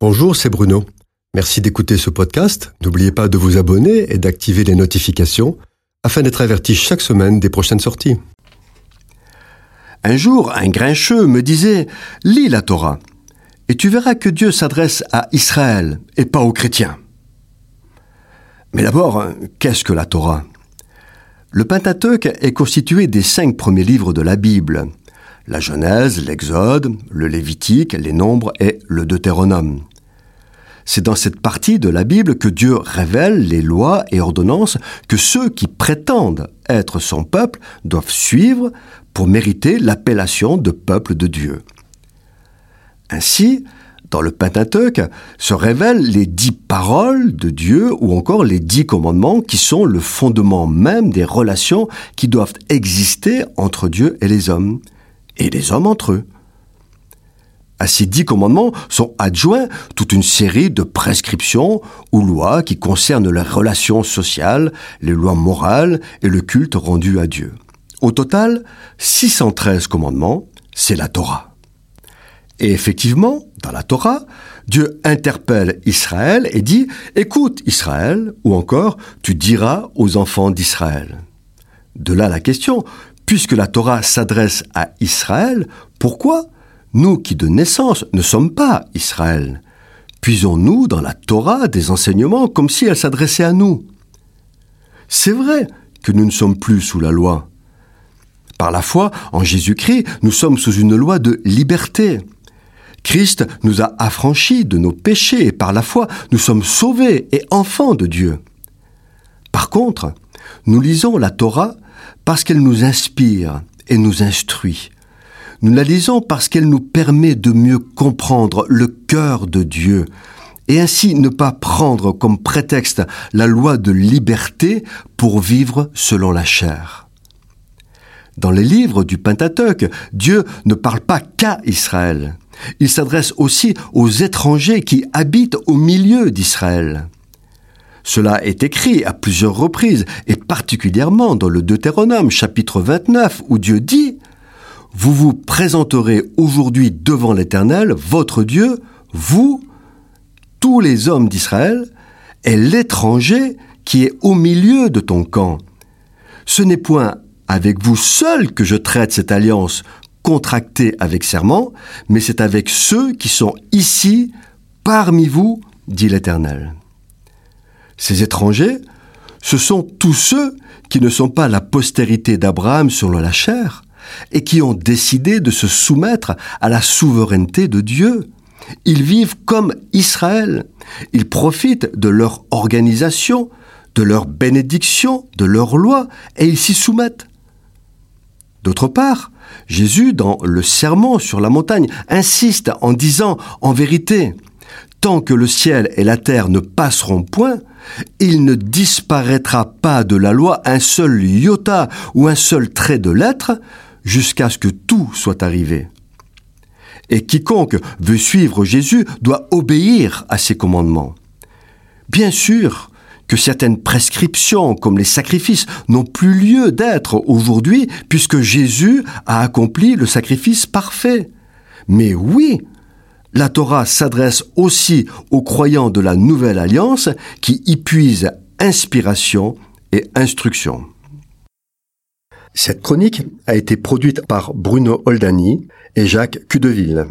Bonjour, c'est Bruno. Merci d'écouter ce podcast. N'oubliez pas de vous abonner et d'activer les notifications afin d'être averti chaque semaine des prochaines sorties. Un jour, un grincheux me disait Lis la Torah, et tu verras que Dieu s'adresse à Israël et pas aux chrétiens. Mais d'abord, qu'est-ce que la Torah? Le Pentateuque est constitué des cinq premiers livres de la Bible la Genèse, l'Exode, le Lévitique, les Nombres et le Deutéronome. C'est dans cette partie de la Bible que Dieu révèle les lois et ordonnances que ceux qui prétendent être son peuple doivent suivre pour mériter l'appellation de peuple de Dieu. Ainsi, dans le Pentateuque se révèlent les dix paroles de Dieu ou encore les dix commandements qui sont le fondement même des relations qui doivent exister entre Dieu et les hommes et les hommes entre eux. À ces dix commandements sont adjoints toute une série de prescriptions ou lois qui concernent les relations sociales, les lois morales et le culte rendu à Dieu. Au total, 613 commandements, c'est la Torah. Et effectivement, dans la Torah, Dieu interpelle Israël et dit ⁇ Écoute Israël ⁇ ou encore ⁇ Tu diras aux enfants d'Israël ⁇ De là la question, Puisque la Torah s'adresse à Israël, pourquoi nous qui de naissance ne sommes pas Israël? Puisons-nous dans la Torah des enseignements comme si elle s'adressait à nous? C'est vrai que nous ne sommes plus sous la loi. Par la foi en Jésus-Christ, nous sommes sous une loi de liberté. Christ nous a affranchis de nos péchés et par la foi, nous sommes sauvés et enfants de Dieu. Par contre, nous lisons la Torah parce qu'elle nous inspire et nous instruit. Nous la lisons parce qu'elle nous permet de mieux comprendre le cœur de Dieu et ainsi ne pas prendre comme prétexte la loi de liberté pour vivre selon la chair. Dans les livres du Pentateuque, Dieu ne parle pas qu'à Israël. Il s'adresse aussi aux étrangers qui habitent au milieu d'Israël. Cela est écrit à plusieurs reprises, et particulièrement dans le Deutéronome chapitre 29, où Dieu dit Vous vous présenterez aujourd'hui devant l'Éternel, votre Dieu, vous, tous les hommes d'Israël, et l'étranger qui est au milieu de ton camp. Ce n'est point avec vous seul que je traite cette alliance contractée avec serment, mais c'est avec ceux qui sont ici, parmi vous, dit l'Éternel. Ces étrangers, ce sont tous ceux qui ne sont pas la postérité d'Abraham sur la chair et qui ont décidé de se soumettre à la souveraineté de Dieu. Ils vivent comme Israël. Ils profitent de leur organisation, de leur bénédiction, de leur loi, et ils s'y soumettent. D'autre part, Jésus, dans le sermon sur la montagne, insiste en disant, en vérité, tant que le ciel et la terre ne passeront point, il ne disparaîtra pas de la loi un seul iota ou un seul trait de lettre jusqu'à ce que tout soit arrivé. Et quiconque veut suivre Jésus doit obéir à ses commandements. Bien sûr que certaines prescriptions, comme les sacrifices, n'ont plus lieu d'être aujourd'hui, puisque Jésus a accompli le sacrifice parfait. Mais oui, la Torah s'adresse aussi aux croyants de la Nouvelle Alliance qui y puisent inspiration et instruction. Cette chronique a été produite par Bruno Oldani et Jacques Cudeville.